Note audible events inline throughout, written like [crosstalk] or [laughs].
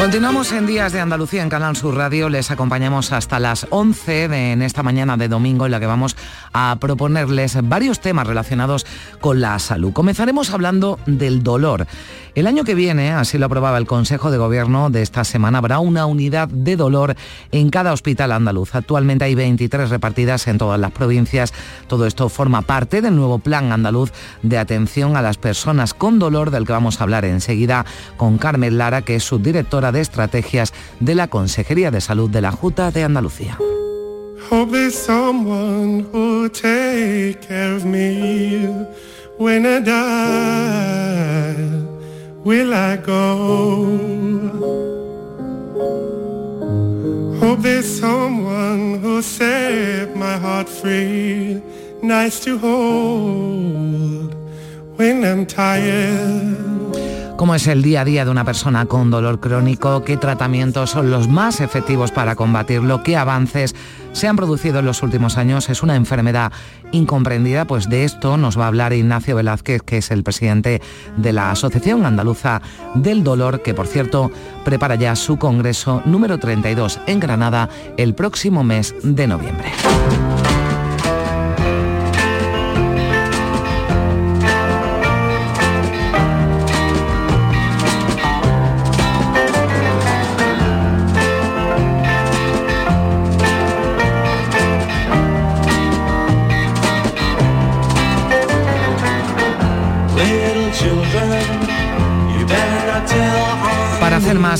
Continuamos en Días de Andalucía en Canal Sur Radio. Les acompañamos hasta las 11 de, en esta mañana de domingo en la que vamos a proponerles varios temas relacionados con la salud. Comenzaremos hablando del dolor. El año que viene, así lo aprobaba el Consejo de Gobierno de esta semana, habrá una unidad de dolor en cada hospital andaluz. Actualmente hay 23 repartidas en todas las provincias. Todo esto forma parte del nuevo Plan Andaluz de Atención a las Personas con Dolor, del que vamos a hablar enseguida con Carmen Lara, que es subdirectora de Estrategias de la Consejería de Salud de la Junta de Andalucía. Will I go? Hope there's someone who'll set my heart free, nice to hold. Cómo es el día a día de una persona con dolor crónico, qué tratamientos son los más efectivos para combatirlo, qué avances se han producido en los últimos años. Es una enfermedad incomprendida, pues de esto nos va a hablar Ignacio Velázquez, que es el presidente de la Asociación Andaluza del Dolor, que por cierto prepara ya su congreso número 32 en Granada el próximo mes de noviembre.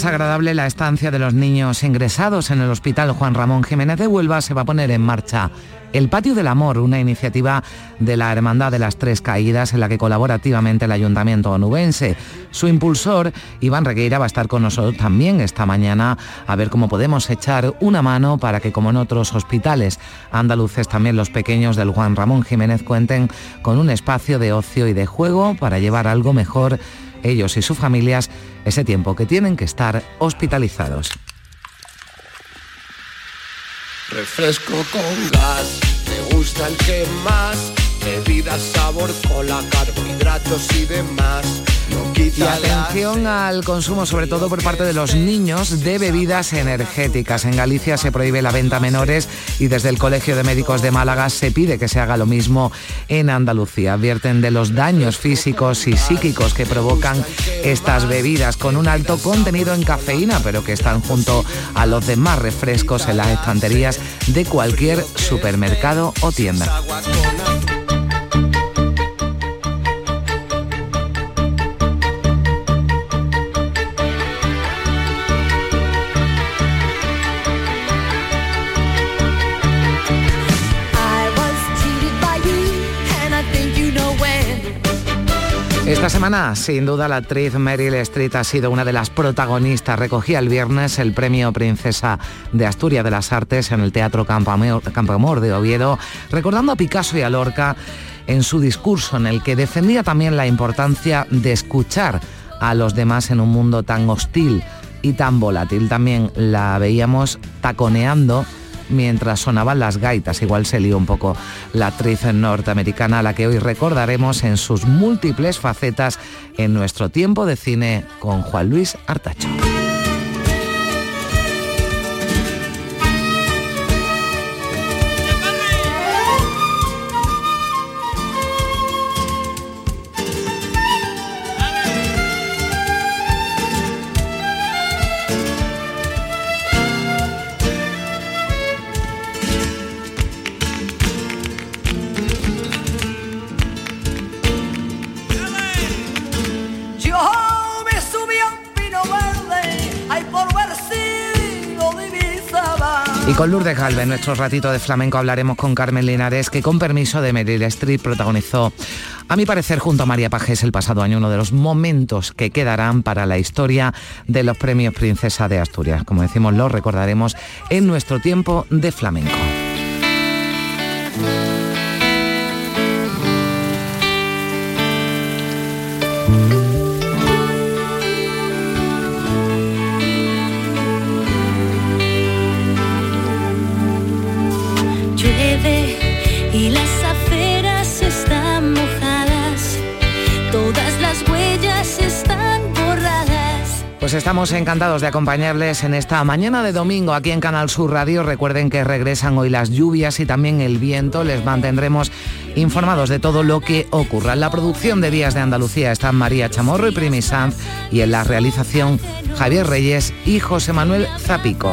Más agradable la estancia de los niños ingresados en el Hospital Juan Ramón Jiménez de Huelva, se va a poner en marcha el Patio del Amor, una iniciativa de la Hermandad de las Tres Caídas en la que colabora activamente el Ayuntamiento onubense. Su impulsor, Iván Regueira, va a estar con nosotros también esta mañana a ver cómo podemos echar una mano para que, como en otros hospitales andaluces, también los pequeños del Juan Ramón Jiménez cuenten con un espacio de ocio y de juego para llevar algo mejor ellos y sus familias ese tiempo que tienen que estar hospitalizados. Refresco con gas, gusta el que más, bebidas, sabor, cola, carbohidratos y demás y atención al consumo, sobre todo por parte de los niños, de bebidas energéticas. En Galicia se prohíbe la venta a menores y desde el Colegio de Médicos de Málaga se pide que se haga lo mismo en Andalucía. Advierten de los daños físicos y psíquicos que provocan estas bebidas con un alto contenido en cafeína, pero que están junto a los demás refrescos en las estanterías de cualquier supermercado o tienda. Esta semana, sin duda, la actriz Meryl Streep ha sido una de las protagonistas. Recogía el viernes el premio Princesa de Asturias de las Artes en el Teatro Campo Amor de Oviedo, recordando a Picasso y a Lorca en su discurso en el que defendía también la importancia de escuchar a los demás en un mundo tan hostil y tan volátil. También la veíamos taconeando mientras sonaban las gaitas. Igual se lió un poco la actriz norteamericana a la que hoy recordaremos en sus múltiples facetas en nuestro tiempo de cine con Juan Luis Artacho. Lourdes Galvez, nuestro ratito de flamenco, hablaremos con Carmen Linares, que con permiso de Meryl Streep protagonizó, a mi parecer, junto a María Pajés el pasado año, uno de los momentos que quedarán para la historia de los premios Princesa de Asturias. Como decimos, lo recordaremos en nuestro tiempo de flamenco. Pues estamos encantados de acompañarles en esta mañana de domingo aquí en Canal Sur Radio. Recuerden que regresan hoy las lluvias y también el viento. Les mantendremos informados de todo lo que ocurra. En la producción de Días de Andalucía están María Chamorro y Primi Sanz y en la realización Javier Reyes y José Manuel Zapico.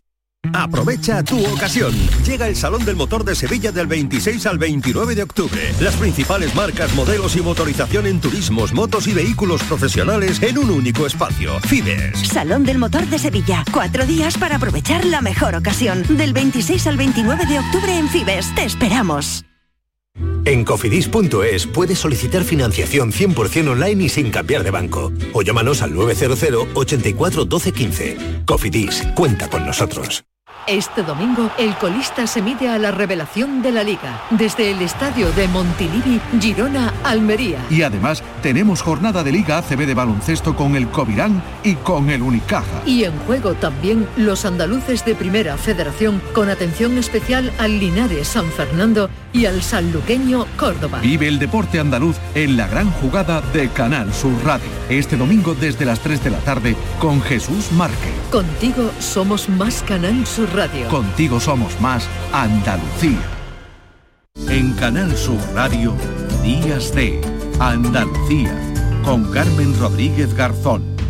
Aprovecha tu ocasión. Llega el Salón del Motor de Sevilla del 26 al 29 de octubre. Las principales marcas, modelos y motorización en turismos, motos y vehículos profesionales en un único espacio. Fibes. Salón del Motor de Sevilla. Cuatro días para aprovechar la mejor ocasión. Del 26 al 29 de octubre en Fibes. Te esperamos. En cofidis.es puedes solicitar financiación 100% online y sin cambiar de banco. O llámanos al 900 84 12 15. Cofidis, cuenta con nosotros. Este domingo, el colista se mide a la revelación de la Liga, desde el estadio de Montilivi, Girona, Almería. Y además tenemos jornada de Liga ACB de baloncesto con el Covirán y con el Unicaja. Y en juego también los andaluces de Primera Federación, con atención especial al Linares San Fernando y al sanluqueño Córdoba. Vive el deporte andaluz en la gran jugada de Canal Sur Radio. Este domingo desde las 3 de la tarde con Jesús Márquez. Contigo somos más Canal Sur Radio. Contigo somos más Andalucía. En Canal Sur Radio, Días de Andalucía, con Carmen Rodríguez Garzón.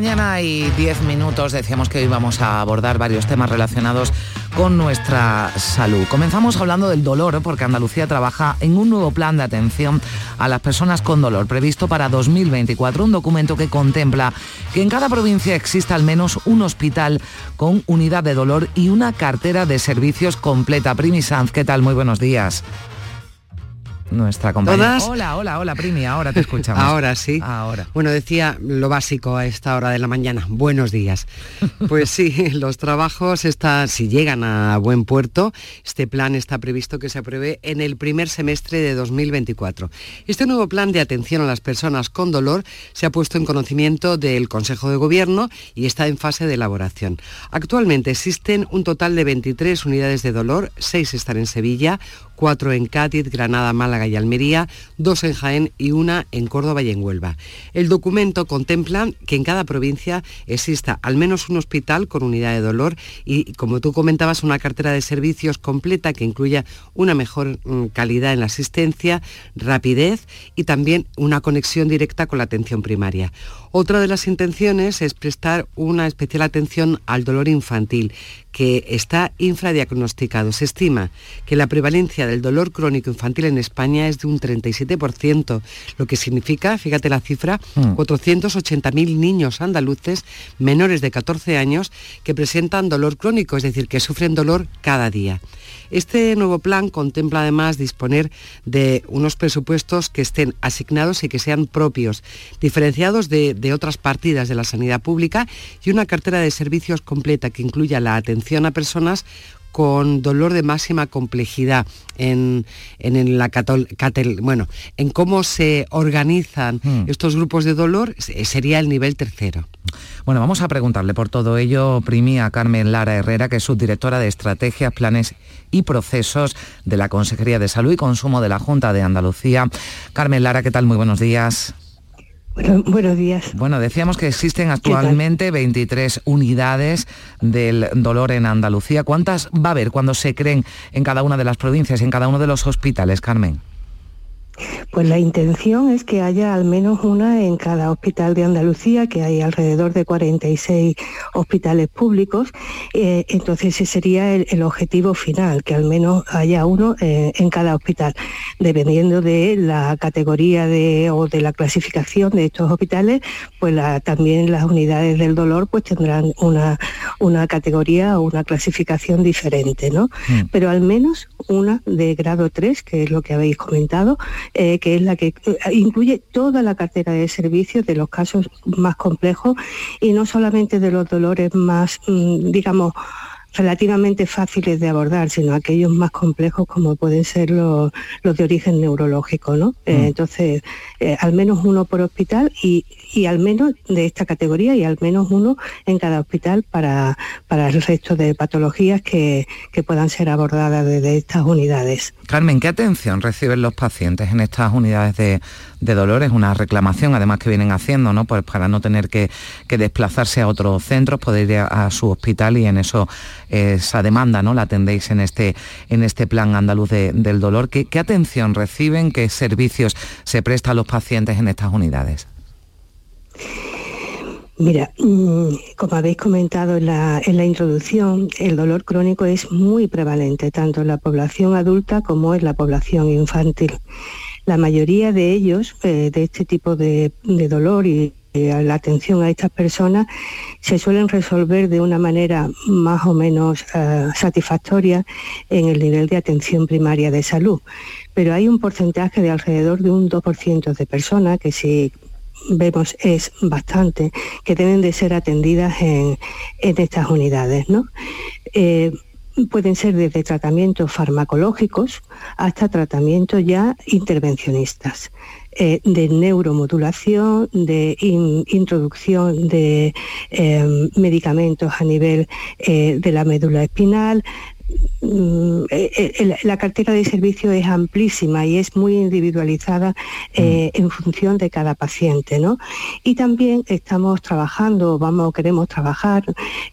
Mañana y 10 minutos. Decíamos que hoy vamos a abordar varios temas relacionados con nuestra salud. Comenzamos hablando del dolor porque Andalucía trabaja en un nuevo plan de atención a las personas con dolor previsto para 2024, un documento que contempla que en cada provincia exista al menos un hospital con unidad de dolor y una cartera de servicios completa. Primi Sanz, ¿qué tal? Muy buenos días nuestra compañera. Hola, hola, hola, Primi, ahora te escuchamos. [laughs] ahora sí. Ahora. Bueno, decía lo básico a esta hora de la mañana. Buenos días. [laughs] Pues sí, los trabajos están, si llegan a buen puerto, este plan está previsto que se apruebe en el primer semestre de 2024. Este nuevo plan de atención a las personas con dolor se ha puesto en conocimiento del Consejo de Gobierno y está en fase de elaboración. Actualmente existen un total de 23 unidades de dolor, 6 están en Sevilla, cuatro en Cádiz, Granada, Málaga y Almería, dos en Jaén y una en Córdoba y en Huelva. El documento contempla que en cada provincia exista al menos un hospital con unidad de dolor y, como tú comentabas, una cartera de servicios completa que incluya una mejor mm, calidad en la asistencia, rapidez y también una conexión directa con la atención primaria. Otra de las intenciones es prestar una especial atención al dolor infantil, que está infradiagnosticado. Se estima que la prevalencia del dolor crónico infantil en España es de un 37%, lo que significa, fíjate la cifra, 480.000 mm. niños andaluces menores de 14 años que presentan dolor crónico, es decir, que sufren dolor cada día. Este nuevo plan contempla además disponer de unos presupuestos que estén asignados y que sean propios, diferenciados de, otras partidas de la sanidad pública y una cartera de servicios completa que incluya la atención a personas con dolor de máxima complejidad en, la bueno, en cómo se organizan hmm. estos grupos de dolor sería el nivel tercero. Bueno, vamos a preguntarle por todo ello, Primi, a Carmen Lara Herrera, que es subdirectora de Estrategias, Planes y Procesos de la Consejería de Salud y Consumo de la Junta de Andalucía. Carmen Lara, ¿qué tal? Muy buenos días. [laughs] buenos días. Bueno, decíamos que existen actualmente 23 unidades del dolor en Andalucía. ¿Cuántas va a haber cuando se creen en cada una de las provincias, en cada uno de los hospitales, Carmen? Pues la intención es que haya al menos una en cada hospital de Andalucía, que hay alrededor de 46 hospitales públicos. Eh, entonces ese sería el, objetivo final, que al menos haya uno eh, en cada hospital. Dependiendo de la categoría de, o de la clasificación de estos hospitales, pues también las unidades del dolor pues tendrán una, una categoría o una clasificación diferente, ¿no? Mm. Pero al menos una de grado 3, que es lo que habéis comentado, eh, que es la que eh, incluye toda la cartera de servicios de los casos más complejos y no solamente de los dolores más, mm, digamos, relativamente fáciles de abordar, sino aquellos más complejos como pueden ser los, de origen neurológico. ¿no? Eh, mm. entonces, al menos uno por hospital y, y al menos de esta categoría y al menos uno en cada hospital para, para el resto de patologías que, puedan ser abordadas desde estas unidades. Carmen, ¿qué atención reciben los pacientes en estas unidades de, de dolor? Es una reclamación además que vienen haciendo, ¿no? Pues para no tener que, desplazarse a otros centros, poder ir a, su hospital y en eso esa demanda, ¿no? La atendéis en este, en este plan andaluz del dolor. ¿Qué, ¿Qué atención reciben? ¿Qué servicios se prestan a los pacientes en estas unidades? Mira, mm, como habéis comentado en la, introducción, el dolor crónico es muy prevalente tanto en la población adulta como en la población infantil. La mayoría de ellos, eh, de este tipo de, dolor y la atención a estas personas, se suelen resolver de una manera más o menos eh, satisfactoria en el nivel de atención primaria de salud. Pero hay un porcentaje de alrededor de un 2% de personas que si vemos es bastante, que deben de ser atendidas en, estas unidades. ¿no? Eh, pueden ser desde tratamientos farmacológicos hasta tratamientos ya intervencionistas. Eh, de neuromodulación, de introducción de eh, medicamentos a nivel de la médula espinal, eh, eh, la cartera de servicios es amplísima y es muy individualizada eh, en función de cada paciente, ¿no? Y también estamos trabajando, vamos, queremos trabajar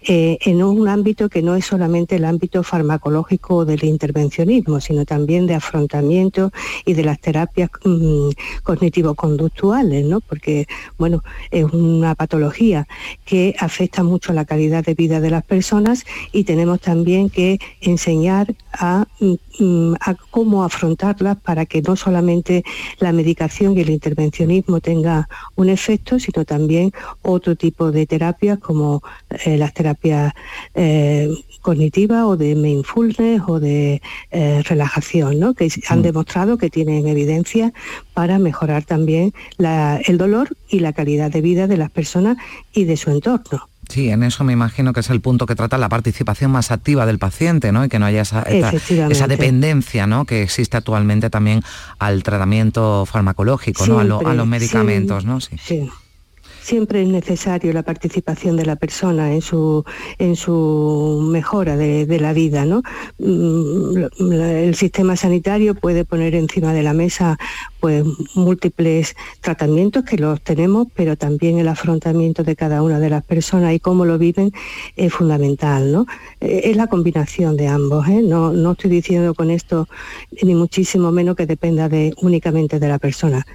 en un ámbito que no es solamente el ámbito farmacológico del intervencionismo, sino también de afrontamiento y de las terapias mm, cognitivo-conductuales, ¿no? Porque, bueno, es una patología que afecta mucho la calidad de vida de las personas y tenemos también que enseñar mm, mm, a, cómo afrontarlas para que no solamente la medicación y el intervencionismo tenga un efecto, sino también otro tipo de terapias como eh, las terapias eh, cognitivas o de mindfulness o de eh, relajación, ¿no? que han mm. demostrado que tienen evidencia para mejorar también el dolor y la calidad de vida de las personas y de su entorno. Sí, en eso me imagino que es el punto que trata la participación más activa del paciente, ¿no? Y que no haya esa, esa dependencia, ¿no? Que existe actualmente también al tratamiento farmacológico, ¿no? A, los medicamentos, ¿no? sí siempre es necesario la participación de la persona en su, en su mejora de, la vida. ¿no? Mm, el sistema sanitario puede poner encima de la mesa pues, múltiples tratamientos que los tenemos, pero también el afrontamiento de cada una de las personas y cómo lo viven es fundamental. ¿no? Eh, es la combinación de ambos. ¿eh? No, no estoy diciendo con esto ni muchísimo menos que dependa de, únicamente de la persona.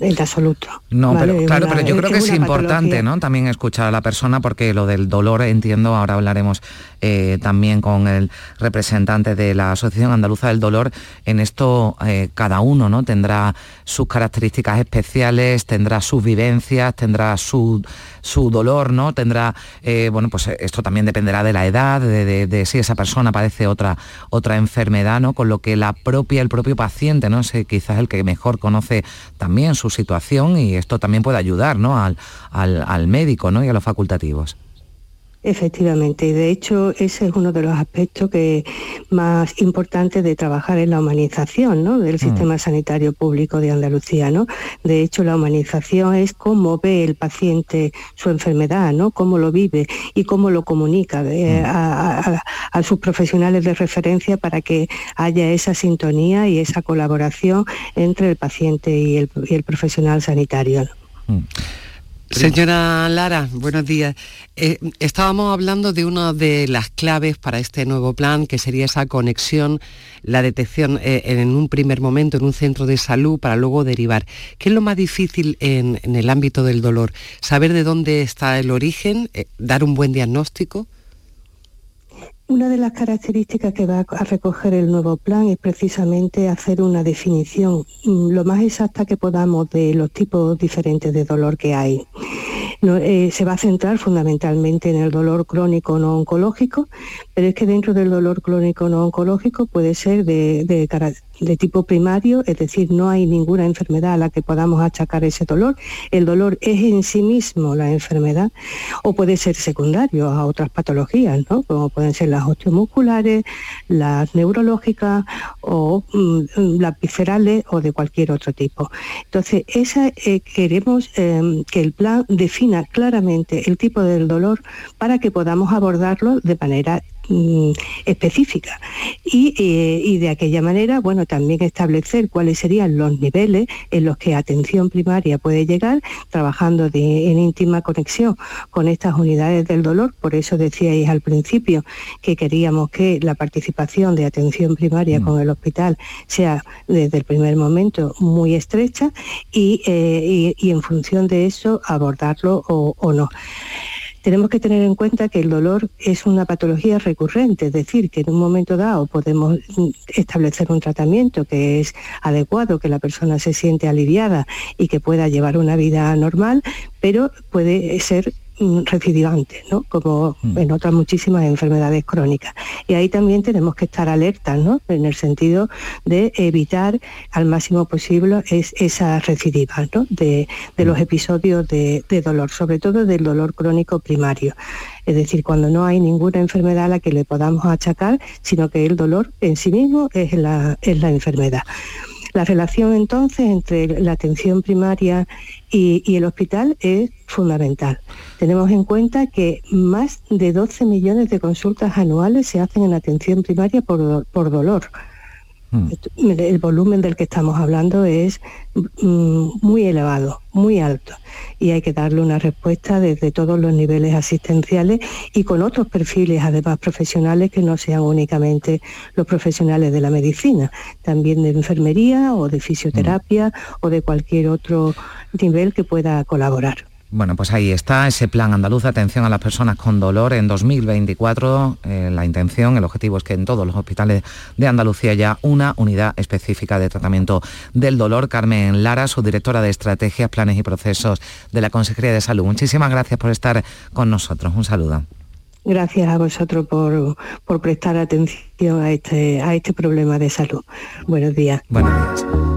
En absoluto. No, pero claro, pero yo creo que es, importante, ¿no? También escuchar a la persona porque lo del dolor entiendo, ahora hablaremos eh, también con el representante de la Asociación Andaluza del Dolor, en esto eh, cada uno, ¿no? Tendrá sus características especiales, tendrá sus vivencias, tendrá su, su dolor, ¿no? Tendrá, eh, bueno, pues esto también dependerá de la edad, de, si esa persona padece otra, otra enfermedad, ¿no? Con lo que la propia, el propio paciente, ¿no? Es quizás el que mejor conoce también su situación y esto también puede ayudar ¿no? al, al, médico ¿no? y a los facultativos. Efectivamente, y de hecho ese es uno de los aspectos que más importantes de trabajar en la humanización ¿no? del mm. sistema sanitario público de Andalucía. ¿no? De hecho, la humanización es cómo ve el paciente su enfermedad, ¿no? cómo lo vive y cómo lo comunica eh, mm. a, sus profesionales de referencia para que haya esa sintonía y esa colaboración entre el paciente y el, profesional sanitario. Mm. Señora Lara, buenos días. Eh, estábamos hablando de una de las claves para este nuevo plan, que sería esa conexión, la detección eh, en un primer momento en un centro de salud para luego derivar. ¿Qué es lo más difícil en, el ámbito del dolor? ¿Saber de dónde está el origen? Eh, ¿Dar un buen diagnóstico? Una de las características que va a recoger el nuevo plan es precisamente hacer una definición mm, lo más exacta que podamos de los tipos diferentes de dolor que hay. Eh, se va a centrar fundamentalmente en el dolor crónico no oncológico, pero es que dentro del dolor crónico no oncológico puede ser de, de tipo primario, es decir, no hay ninguna enfermedad a la que podamos achacar ese dolor. El dolor es en sí mismo la enfermedad o puede ser secundario a otras patologías, ¿no? como pueden ser las osteomusculares, las neurológicas o mm, las viscerales o de cualquier otro tipo. Entonces, esa, eh, queremos em, que el plan defina claramente el tipo del dolor para que podamos abordarlo de manera Mm, específica. Eh, y, de aquella manera bueno también establecer cuáles serían los niveles en los que atención primaria puede llegar trabajando en íntima conexión con estas unidades del dolor. Por eso decíais al principio que queríamos que la participación de atención primaria mm. con el hospital sea desde el primer momento muy estrecha y, eh, en función de eso abordarlo o no tenemos que tener en cuenta que el dolor es una patología recurrente, es decir, que en un momento dado podemos establecer un tratamiento que es adecuado, que la persona se siente aliviada y que pueda llevar una vida normal, pero puede ser Mm, recidivante, ¿no? como mm. en otras muchísimas enfermedades crónicas. Y ahí también tenemos que estar alertas, ¿no? en el sentido de evitar al máximo posible es, esa recidiva ¿no? de, los mm. episodios de, dolor, sobre todo del dolor crónico primario. Es decir, cuando no hay ninguna enfermedad a la que le podamos achacar, sino que el dolor en sí mismo es la, es la enfermedad. La relación entonces entre la atención primaria y, el hospital es fundamental. Tenemos en cuenta que más de 12 millones de consultas anuales se hacen en atención primaria por, por dolor. Mm. El volumen del que estamos hablando es mm, muy elevado, muy alto, y hay que darle una respuesta desde todos los niveles asistenciales y con otros perfiles, además profesionales, que no sean únicamente los profesionales de la medicina, también de enfermería o de fisioterapia o de cualquier otro nivel que pueda colaborar. Bueno, pues ahí está ese plan andaluz de atención a las personas con dolor en 2024. Eh, la intención, el objetivo es que en todos los hospitales de Andalucía haya una unidad específica de tratamiento del dolor. Carmen Lara, su directora de Estrategias, Planes y Procesos de la Consejería de Salud. Muchísimas gracias por estar con nosotros. Un saludo. Gracias a vosotros por, por prestar atención a este, a este problema de salud. Buenos días. Buenos días.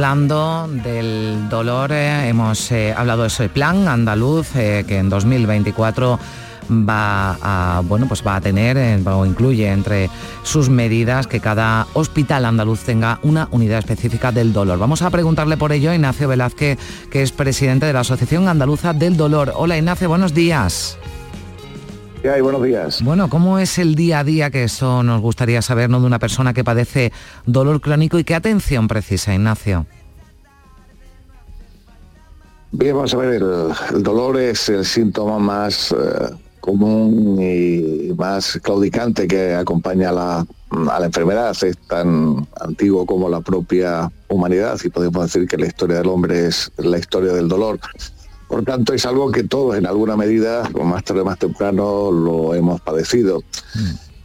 Hablando del dolor, eh, hemos eh, hablado de ese plan andaluz eh, que en 2024 va a, bueno, pues va a tener o incluye entre sus medidas que cada hospital andaluz tenga una unidad específica del dolor. Vamos a preguntarle por ello a Ignacio Velázquez, que es presidente de la Asociación Andaluza del Dolor. Hola Ignacio, buenos días. ¿Qué hay? Buenos días. Bueno, ¿cómo es el día a día que eso nos gustaría saber, ¿no? de una persona que padece dolor crónico y qué atención precisa, Ignacio? Bien, vamos a ver, el, el dolor es el síntoma más eh, común y más claudicante que acompaña a la, a la enfermedad. Es tan antiguo como la propia humanidad y podemos decir que la historia del hombre es la historia del dolor. Por tanto, es algo que todos en alguna medida, más tarde o más temprano, lo hemos padecido.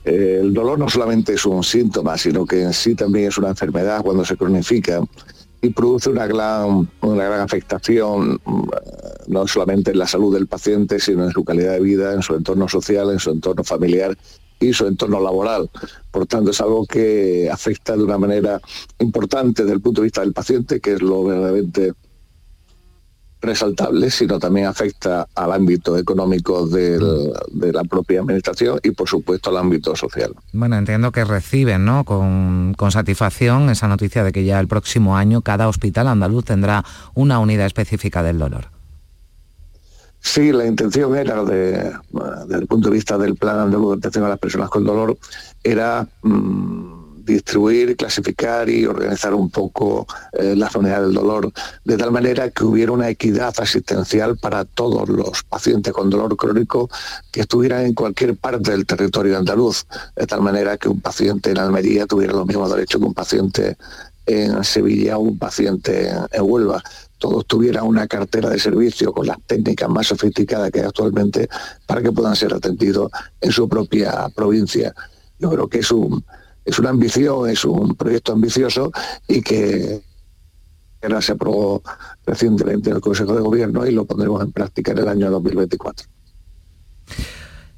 Eh, el dolor no solamente es un síntoma, sino que en sí también es una enfermedad cuando se cronifica y produce una gran, una gran afectación mm, no solamente en la salud del paciente, sino en su calidad de vida, en su entorno social, en su entorno familiar y su entorno laboral. Por tanto, es algo que afecta de una manera importante desde el punto de vista del paciente, que es lo verdaderamente resaltable, sino también afecta al ámbito económico del- de la propia administración y, por supuesto, al ámbito social. Bueno, entiendo que reciben ¿no? con, con satisfacción esa noticia de que ya el próximo año cada hospital andaluz tendrá una unidad específica del dolor. Sí, la intención era, de, desde el punto de vista del plan andaluz de atención a las personas con dolor, era mm, distribuir, clasificar y organizar un poco eh, las unidades del dolor, de tal manera que hubiera una equidad asistencial para todos los pacientes con dolor crónico que estuvieran en cualquier parte del territorio andaluz, de tal manera que un paciente en Almería tuviera los mismos derechos que un paciente en Sevilla o un paciente en, en Huelva todos tuvieran una cartera de servicio con las técnicas más sofisticadas que hay actualmente para que puedan ser atendidos en su propia provincia. Yo creo que es, un, es una ambición, es un proyecto ambicioso y que ahora se aprobó recientemente en el Consejo de Gobierno y lo pondremos en práctica en el año 2024.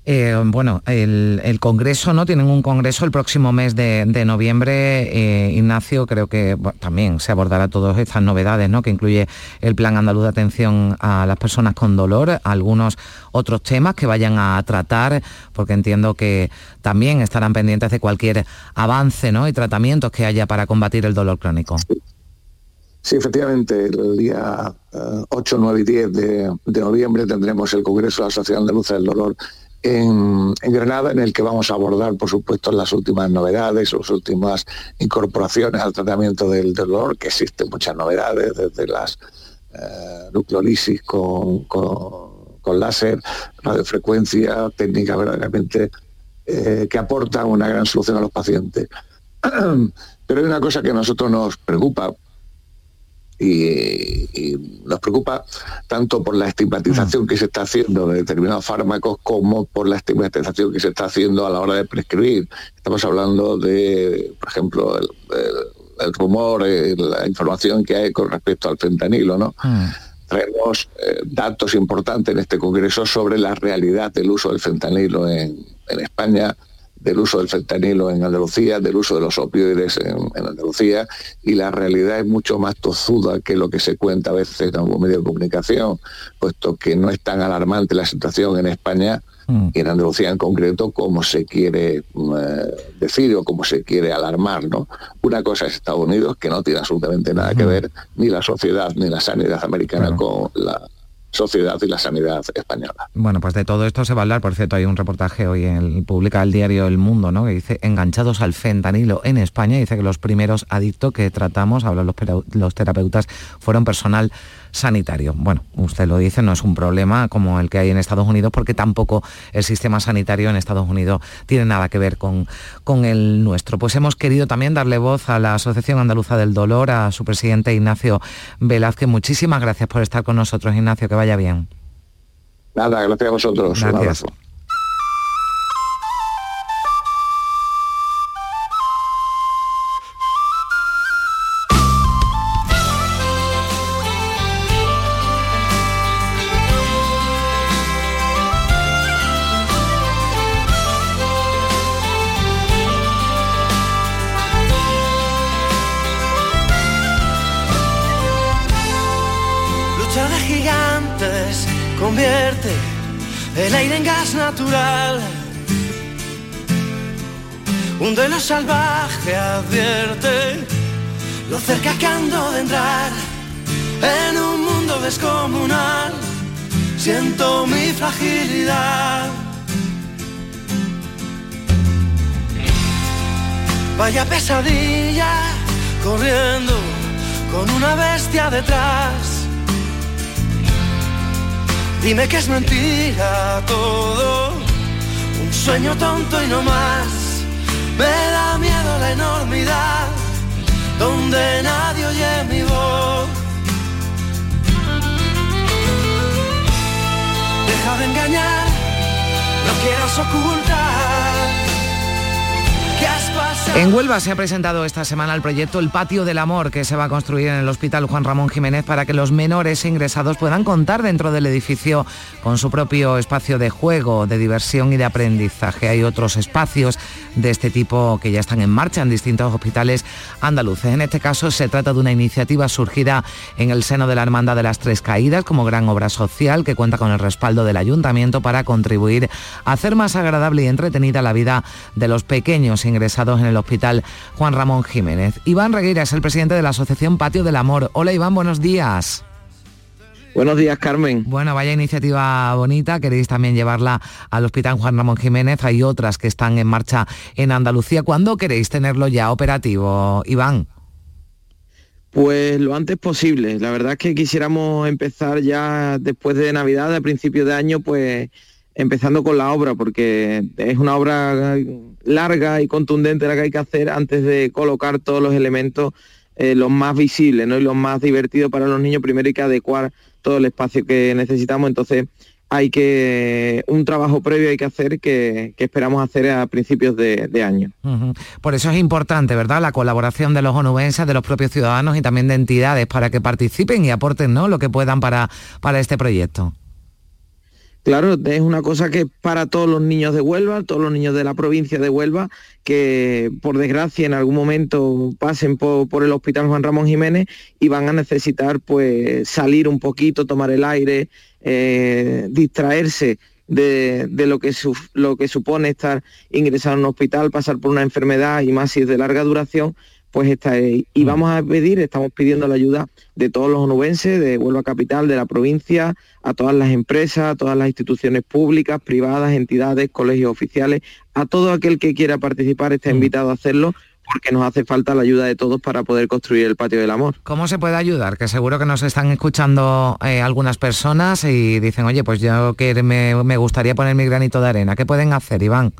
Eh, bueno, el, Congreso, ¿no? Tienen un Congreso el próximo mes de, noviembre. Eh, Ignacio, creo que también se abordará todas estas novedades, ¿no? Que incluye el Plan Andaluz de Atención a las Personas con Dolor, algunos otros temas que vayan a tratar, porque entiendo que también estarán pendientes de cualquier avance, ¿no? Y tratamientos que haya para combatir el dolor crónico. Sí, efectivamente, el día eh, 8, 9 y 10 de, de noviembre tendremos el Congreso de la Sociedad Andaluza del Dolor en, en Granada, en el que vamos a abordar, por supuesto, las últimas novedades, las últimas incorporaciones al tratamiento del dolor, que existen muchas novedades, desde las eh, nucleolisis con, con, con láser, radiofrecuencia, técnicas verdaderamente eh, que aportan una gran solución a los pacientes. [clears throat] Pero hay una cosa que a nosotros nos preocupa, y, y nos preocupa tanto por la estigmatización que se está haciendo de determinados fármacos como por la estigmatización que se está haciendo a la hora de prescribir. Estamos hablando de, por ejemplo, el, el- el rumor, la información que hay con respecto al fentanilo, ¿no? Traemos eh, datos importantes en este congreso sobre la realidad del uso del fentanilo en, en España, del uso del fentanilo en Andalucía, del uso de los opioides en, en Andalucía, y la realidad es mucho más tozuda que lo que se cuenta a veces en algún medio de comunicación, puesto que no es tan alarmante la situación en España y en Andalucía en concreto como se quiere mm, eh, decir o como se quiere alarmar. ¿no? Una cosa es Estados Unidos, que no tiene absolutamente nada que ver ni la sociedad ni la sanidad americana con la sociedad y la sanidad española. Bueno, pues de todo esto se va a hablar. Por cierto, hay un reportaje hoy en publica el diario El Mundo, ¿no? Que dice enganchados al fentanilo en España. Dice que los primeros adictos que tratamos, hablan los, los terapeutas, fueron personal sanitario. Bueno, usted lo dice, no es un problema como el que hay en Estados Unidos, porque tampoco el sistema sanitario en Estados Unidos tiene nada que ver con, con el nuestro. Pues hemos querido también darle voz a la Asociación Andaluza del Dolor, a su presidente Ignacio Velázquez. Muchísimas gracias por estar con nosotros, Ignacio, que vaya bien. Nada, gracias a vosotros. Un abrazo. Salvaje advierte lo cerca que ando de entrar en un mundo descomunal. Siento mi fragilidad. Vaya pesadilla corriendo con una bestia detrás. Dime que es mentira todo, un sueño tonto y no más. Me da miedo la enormidad, donde nadie oye mi voz. Deja de engañar, no quieras ocultar. En Huelva se ha presentado esta semana el proyecto El Patio del Amor que se va a construir en el Hospital Juan Ramón Jiménez para que los menores ingresados puedan contar dentro del edificio con su propio espacio de juego, de diversión y de aprendizaje. Hay otros espacios de este tipo que ya están en marcha en distintos hospitales andaluces. En este caso se trata de una iniciativa surgida en el seno de la Hermandad de las Tres Caídas como gran obra social que cuenta con el respaldo del ayuntamiento para contribuir a hacer más agradable y entretenida la vida de los pequeños ingresados en el Hospital Juan Ramón Jiménez. Iván Regueira es el presidente de la Asociación Patio del Amor. Hola Iván, buenos días. Buenos días, Carmen. Bueno, vaya iniciativa bonita. Queréis también llevarla al Hospital Juan Ramón Jiménez. Hay otras que están en marcha en Andalucía. ¿Cuándo queréis tenerlo ya operativo, Iván? Pues lo antes posible. La verdad es que quisiéramos empezar ya después de Navidad, a principio de año, pues empezando con la obra, porque es una obra larga y contundente la que hay que hacer antes de colocar todos los elementos, eh, los más visibles ¿no? y los más divertidos para los niños. Primero hay que adecuar todo el espacio que necesitamos, entonces hay que un trabajo previo hay que hacer que, esperamos hacer a principios de, año. Por eso es importante, ¿verdad? La colaboración de los onubenses, de los propios ciudadanos y también de entidades para que participen y aporten ¿no? lo que puedan para, para este proyecto. Claro, es una cosa que para todos los niños de Huelva, todos los niños de la provincia de Huelva, que por desgracia en algún momento pasen por, el Hospital Juan Ramón Jiménez y van a necesitar pues salir un poquito, tomar el aire, eh, distraerse de, de lo, que lo que supone estar ingresado en un hospital, pasar por una enfermedad y más si es de larga duración, pues está ahí. Y vamos a pedir, estamos pidiendo la ayuda de todos los onubenses, de Huelva Capital, de la provincia, a todas las empresas, a todas las instituciones públicas, privadas, entidades, colegios oficiales, a todo aquel que quiera participar está invitado a hacerlo porque nos hace falta la ayuda de todos para poder construir el patio del amor. ¿Cómo se puede ayudar? Que seguro que nos están escuchando eh, algunas personas y dicen, oye, pues yo que me, me gustaría poner mi granito de arena. ¿Qué pueden hacer, Iván?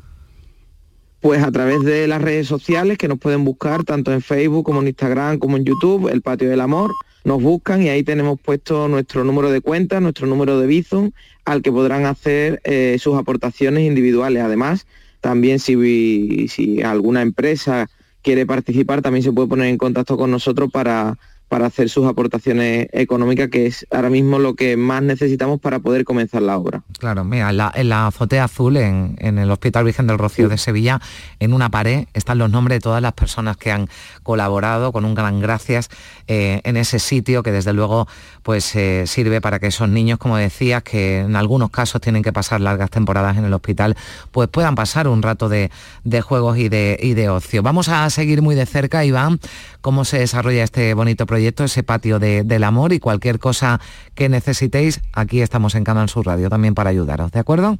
Pues a través de las redes sociales que nos pueden buscar tanto en Facebook como en Instagram como en YouTube, el Patio del Amor, nos buscan y ahí tenemos puesto nuestro número de cuenta, nuestro número de Bizum, al que podrán hacer eh, sus aportaciones individuales. Además, también si, si alguna empresa quiere participar, también se puede poner en contacto con nosotros para, para hacer sus aportaciones económicas, que es ahora mismo lo que más necesitamos para poder comenzar la obra. Claro, mira, en la, en la azotea azul, en, en el Hospital Virgen del Rocío de Sevilla, en una pared están los nombres de todas las personas que han colaborado, con un gran gracias eh, en ese sitio, que desde luego pues eh, sirve para que esos niños, como decías, que en algunos casos tienen que pasar largas temporadas en el hospital, pues puedan pasar un rato de, de juegos y de, y de ocio. Vamos a seguir muy de cerca, Iván, cómo se desarrolla este bonito proyecto, ese patio de- del amor y cualquier cosa que necesitéis, aquí estamos en Canal Sur Radio también para ayudaros, ¿de acuerdo?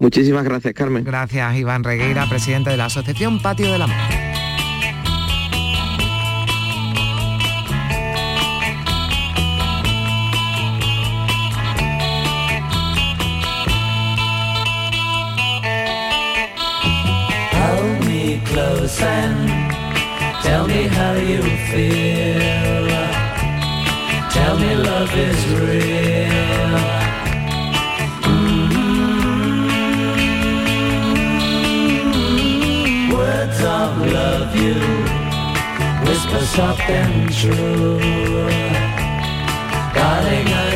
Muchísimas gracias, Carmen. Gracias, Iván Regueira, presidente de la Asociación Patio del Amor. Hold me close and tell me how you feel. Tell me love is real. Mm. Words of love you whisper soft and true. Darling, I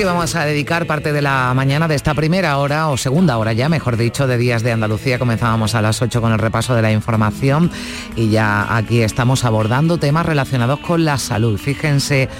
que íbamos a dedicar parte de la mañana de esta primera hora, o segunda hora ya, mejor dicho, de Días de Andalucía. Comenzábamos a las 8 con el repaso de la información y ya aquí estamos abordando temas relacionados con la salud. Fíjense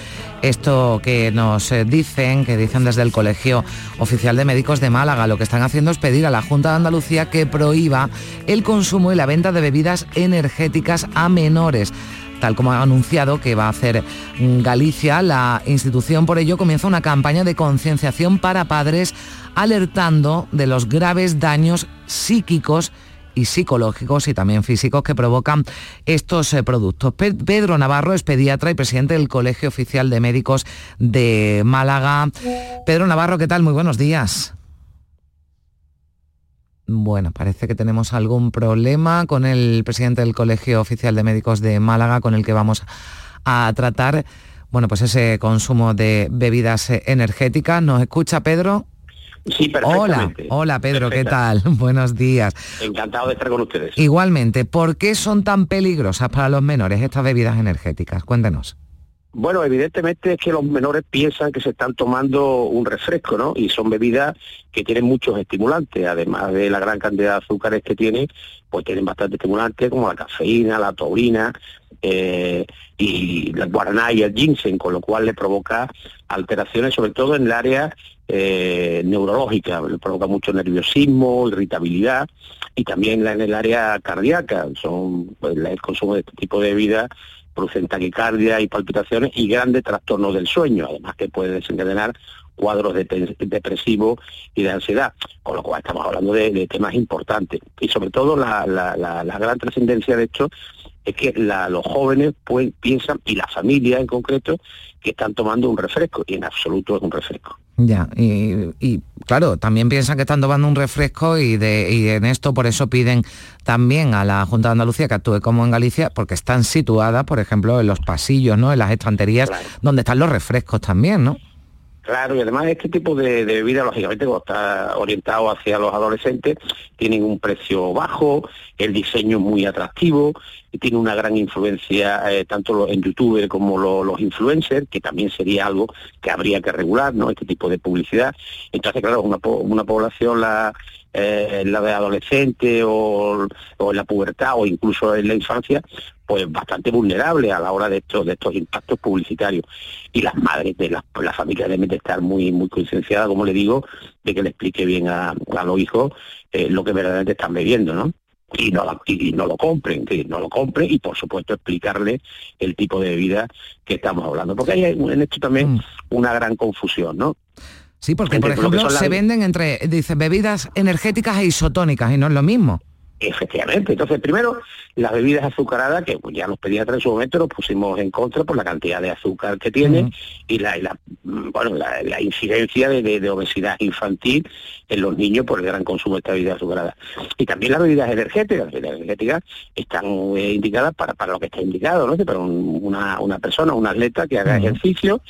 esto que nos eh, dicen, que dicen desde el Colegio Oficial de Médicos de Málaga, lo que están haciendo es pedir a la Junta de Andalucía que prohíba el consumo y la venta de bebidas energéticas a menores tal como ha anunciado que va a hacer Galicia, la institución por ello comienza una campaña de concienciación para padres alertando de los graves daños psíquicos y psicológicos y también físicos que provocan estos eh, productos. Pe- Pedro Navarro es pediatra y presidente del Colegio Oficial de Médicos de Málaga. Pedro Navarro, ¿qué tal? Muy buenos días. Bueno, parece que tenemos algún problema con el presidente del Colegio Oficial de Médicos de Málaga, con el que vamos a tratar, bueno, pues ese consumo de bebidas energéticas. ¿Nos escucha Pedro? Sí, Hola, perfectamente. hola Pedro, ¿qué tal? [laughs] Buenos días. Encantado de estar con ustedes. Igualmente, ¿por qué son tan peligrosas para los menores estas bebidas energéticas? Cuéntenos. Bueno, evidentemente es que los menores piensan que se están tomando un refresco, ¿no? Y son bebidas que tienen muchos estimulantes, además de la gran cantidad de azúcares que tienen, pues tienen bastante estimulantes como la cafeína, la taurina eh, y la guaraná y el ginseng, con lo cual le provoca alteraciones, sobre todo en el área eh, neurológica, le provoca mucho nerviosismo, irritabilidad y también en el área cardíaca. Son pues, el consumo de este tipo de bebidas producen taquicardia y palpitaciones y grandes trastornos del sueño, además que puede desencadenar cuadros de- depresivos y de ansiedad, con lo cual estamos hablando de, temas importantes. Y sobre todo la, gran trascendencia de esto es que los jóvenes piensan, y la familia en concreto, que están tomando un refresco, y en absoluto es un refresco. Ya, y, y, claro, también piensan que están tomando un refresco y, de, y en esto por eso piden también a la Junta de Andalucía que actúe como en Galicia, porque están situadas, por ejemplo, en los pasillos, ¿no? En las estanterías donde están los refrescos también, ¿no? Claro, y además este tipo de, de bebida, lógicamente, cuando está orientado hacia los adolescentes, tienen un precio bajo, el diseño es muy atractivo, tiene una gran influencia eh, tanto en YouTube como lo- los influencers, que también sería algo que habría que regular, ¿no? Este tipo de publicidad. Entonces, claro, una, una población, la, eh, de adolescente o, o en la pubertad o incluso en la infancia, pues bastante vulnerable a la hora de estos, de estos impactos publicitarios. Y las madres de las, las familias deben de estar muy, muy concienciadas, como le digo, de que le explique bien a, a los hijos eh, lo que verdaderamente están bebiendo, ¿no? Y no, la- y no lo compren, que no lo compren y por supuesto explicarle el tipo de bebida que estamos hablando. Porque hay en esto también una gran confusión, ¿no? Sí, porque Entre por ejemplo las- se venden entre, dice, bebidas energéticas e isotónicas y no es lo mismo. Efectivamente. Entonces, primero, las bebidas azucaradas, que ya los pediatras en su momento los pusimos en contra por la cantidad de azúcar que tienen y la, y la, bueno, la, la incidencia de, de- de obesidad infantil en los niños por el gran consumo de esta bebida azucarada. Y también las bebidas energéticas. Las bebidas energéticas están eh, indicadas para, para lo que está indicado, ¿no? Que para un- una, una persona, un atleta que haga ejercicio,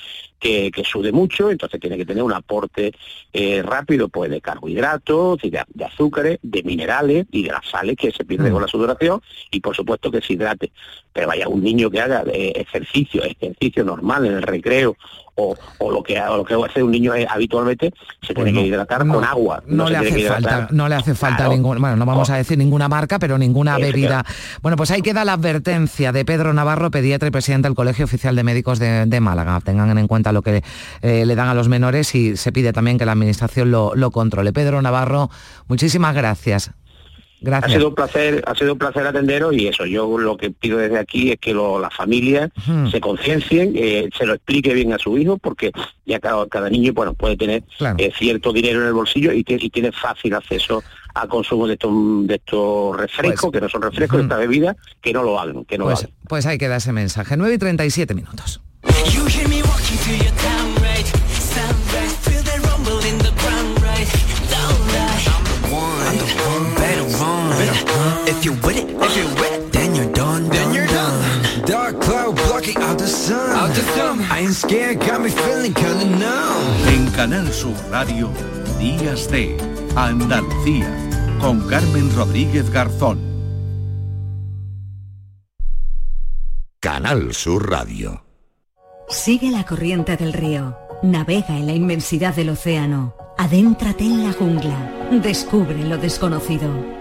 que, que sude mucho, entonces tiene que tener un aporte eh, rápido pues de carbohidratos, de, de azúcares, de minerales y de las sales que se pierden con la sudoración y por supuesto que se hidrate. Pero vaya, un niño que haga eh, ejercicio, ejercicio normal en el recreo o, o lo que o lo que hace un niño eh, habitualmente, se tiene que hidratar con agua. No, le hace falta, no le hace falta Claro. ningún, bueno, no vamos a decir ninguna marca, pero ninguna bebida. Bueno, pues ahí queda la advertencia de Pedro Navarro, pediatra y presidente del Colegio Oficial de Médicos de, de Málaga. Tengan en cuenta lo que eh, le dan a los menores y se pide también que la administración lo, lo controle. Pedro Navarro, muchísimas gracias. Ha Gracias. sido un placer, ha sido un placer atenderos y eso, yo lo que pido desde aquí es que lo- las familias se conciencien, eh, se lo explique bien a su hijo, porque ya cada, cada niño bueno puede tener Claro. eh, cierto dinero en el bolsillo y, tiene- y tiene fácil acceso al consumo de estos de estos refrescos, Pues, que no son refrescos, de esta bebida, que no lo hagan, que no lo Pues, hagan. pues ahí queda ese mensaje. 9 y 37 minutos. If you with it, if you with it, then you're done, then you're done. Dark cloud blocking out the sun. Out the sun. I ain't scared, got me feeling kinda numb. En Canal Sur Radio, Días de Andalucía, con Carmen Rodríguez Garzón. Canal Sur Radio. Sigue la corriente del río, navega en la inmensidad del océano, adéntrate en la jungla, descubre lo desconocido,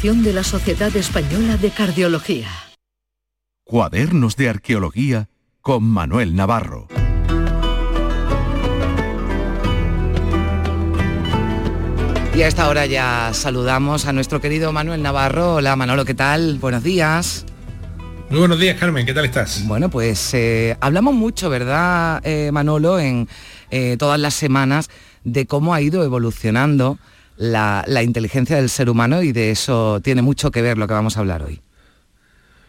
de la Sociedad Española de Cardiología. Cuadernos de Arqueología con Manuel Navarro. Y a esta hora ya saludamos a nuestro querido Manuel Navarro. Hola Manolo, ¿qué tal? Buenos días. Muy buenos días, Carmen, ¿qué tal estás? Bueno, pues eh, hablamos mucho, ¿verdad, eh, Manolo, en eh, todas las semanas de cómo ha ido evolucionando la, la inteligencia del ser humano y de eso tiene mucho que ver lo que vamos a hablar hoy.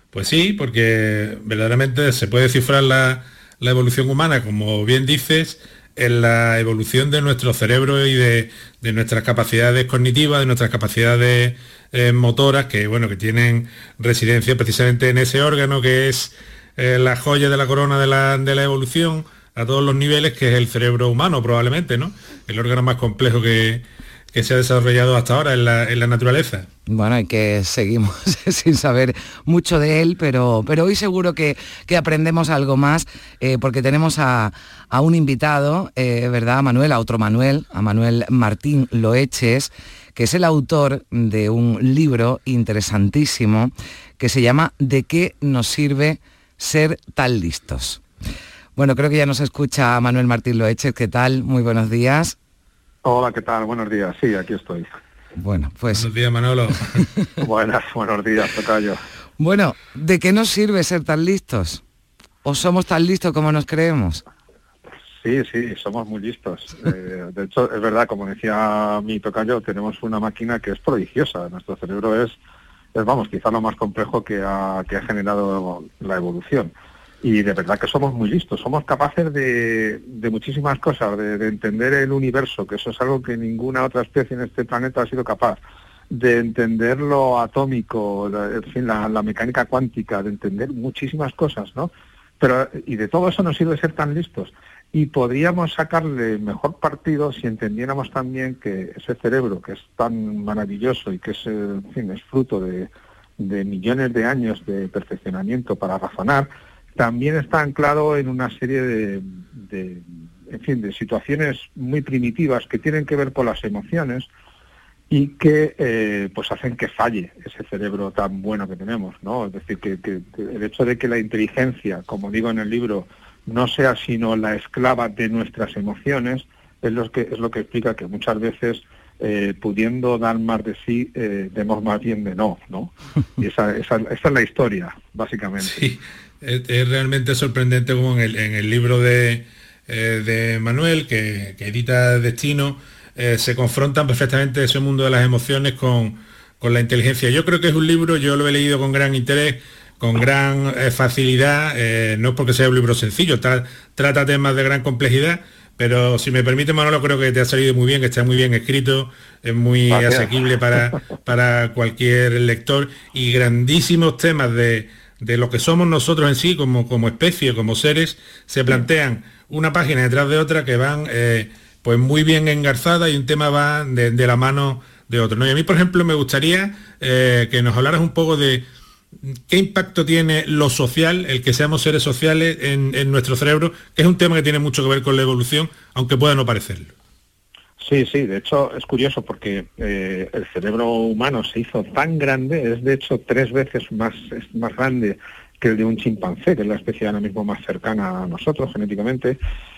Pues sí, porque verdaderamente se puede cifrar la, la evolución humana, como bien dices, en la evolución de nuestro cerebro y de, de nuestras capacidades cognitivas, de nuestras capacidades eh, motoras que, bueno, que tienen residencia precisamente en ese órgano que es eh, la joya de la corona de la, de la evolución a todos los niveles, que es el cerebro humano probablemente, ¿no? El órgano más complejo que, que se ha desarrollado hasta ahora en la, en la naturaleza. Bueno, y que seguimos [laughs] sin saber mucho de él, pero, pero hoy seguro que, que aprendemos algo más, eh, porque tenemos a, a un invitado, eh, ¿verdad, Manuel? A otro Manuel, a Manuel Martín Loeches, que es el autor de un libro interesantísimo que se llama ¿De qué nos sirve ser tan listos? Bueno, creo que ya nos escucha Manuel Martín Loeches. ¿Qué tal? Muy buenos días. Hola, ¿qué tal? Buenos días. Sí, aquí estoy. Bueno, pues... Buenos días, Manolo. [laughs] Buenas, buenos días, Tocayo. Bueno, ¿de qué nos sirve ser tan listos? ¿O somos tan listos como nos creemos? Sí, sí, somos muy listos. [laughs] Eh, de hecho, es verdad, como decía mi tocayo, tenemos una máquina que es prodigiosa. Nuestro cerebro es, es vamos, quizá lo más complejo que ha, que ha generado la evolución. Y de verdad que somos muy listos, somos capaces de, de muchísimas cosas, de, de entender el universo, que eso es algo que ninguna otra especie en este planeta ha sido capaz, de entender lo atómico, la, mecánica cuántica, de entender muchísimas cosas, ¿no? Pero, y de todo eso nos sirve ser tan listos. Y podríamos sacarle mejor partido si entendiéramos también que ese cerebro, que es tan maravilloso y que es, fin, es fruto de millones de años de perfeccionamiento para razonar, también está anclado en una serie de, de, en fin, de situaciones muy primitivas que tienen que ver con las emociones y que eh, pues hacen que falle ese cerebro tan bueno que tenemos, ¿no? Es decir, que, que- que el hecho de que la inteligencia, como digo en el libro, no sea sino la esclava de nuestras emociones, es lo que, es lo que explica que muchas veces, eh, pudiendo dar más de sí, eh, demos más bien de no, ¿no? [laughs] Y esa, esa, esa es la historia, básicamente. Sí, es, es realmente sorprendente como en el, en el libro de, eh, de Manuel, que, que edita Destino, eh, se confrontan perfectamente ese mundo de las emociones con, con la inteligencia. Yo creo que es un libro, yo lo he leído con gran interés, con gran eh, facilidad, no es porque sea un libro sencillo, tra- trata temas de gran complejidad, pero si me permite Manolo, creo que te ha salido muy bien, que está muy bien escrito, es muy Gracias. asequible para, para cualquier lector y grandísimos temas de, de lo que somos nosotros en sí como, como especie, como seres, se plantean una página detrás de otra que van eh, pues muy bien engarzadas y un tema va de, de la mano de otro. ¿no? Y a mí, por ejemplo, me gustaría eh, que nos hablaras un poco de qué impacto tiene lo social, el que seamos seres sociales en, en nuestro cerebro, que es un tema que tiene mucho que ver con la evolución, aunque pueda no parecerlo. Sí, sí, de hecho es curioso porque eh, el cerebro humano se hizo tan grande, es de hecho tres veces más, más grande que el de un chimpancé, que es la especie ahora mismo más cercana a nosotros genéticamente,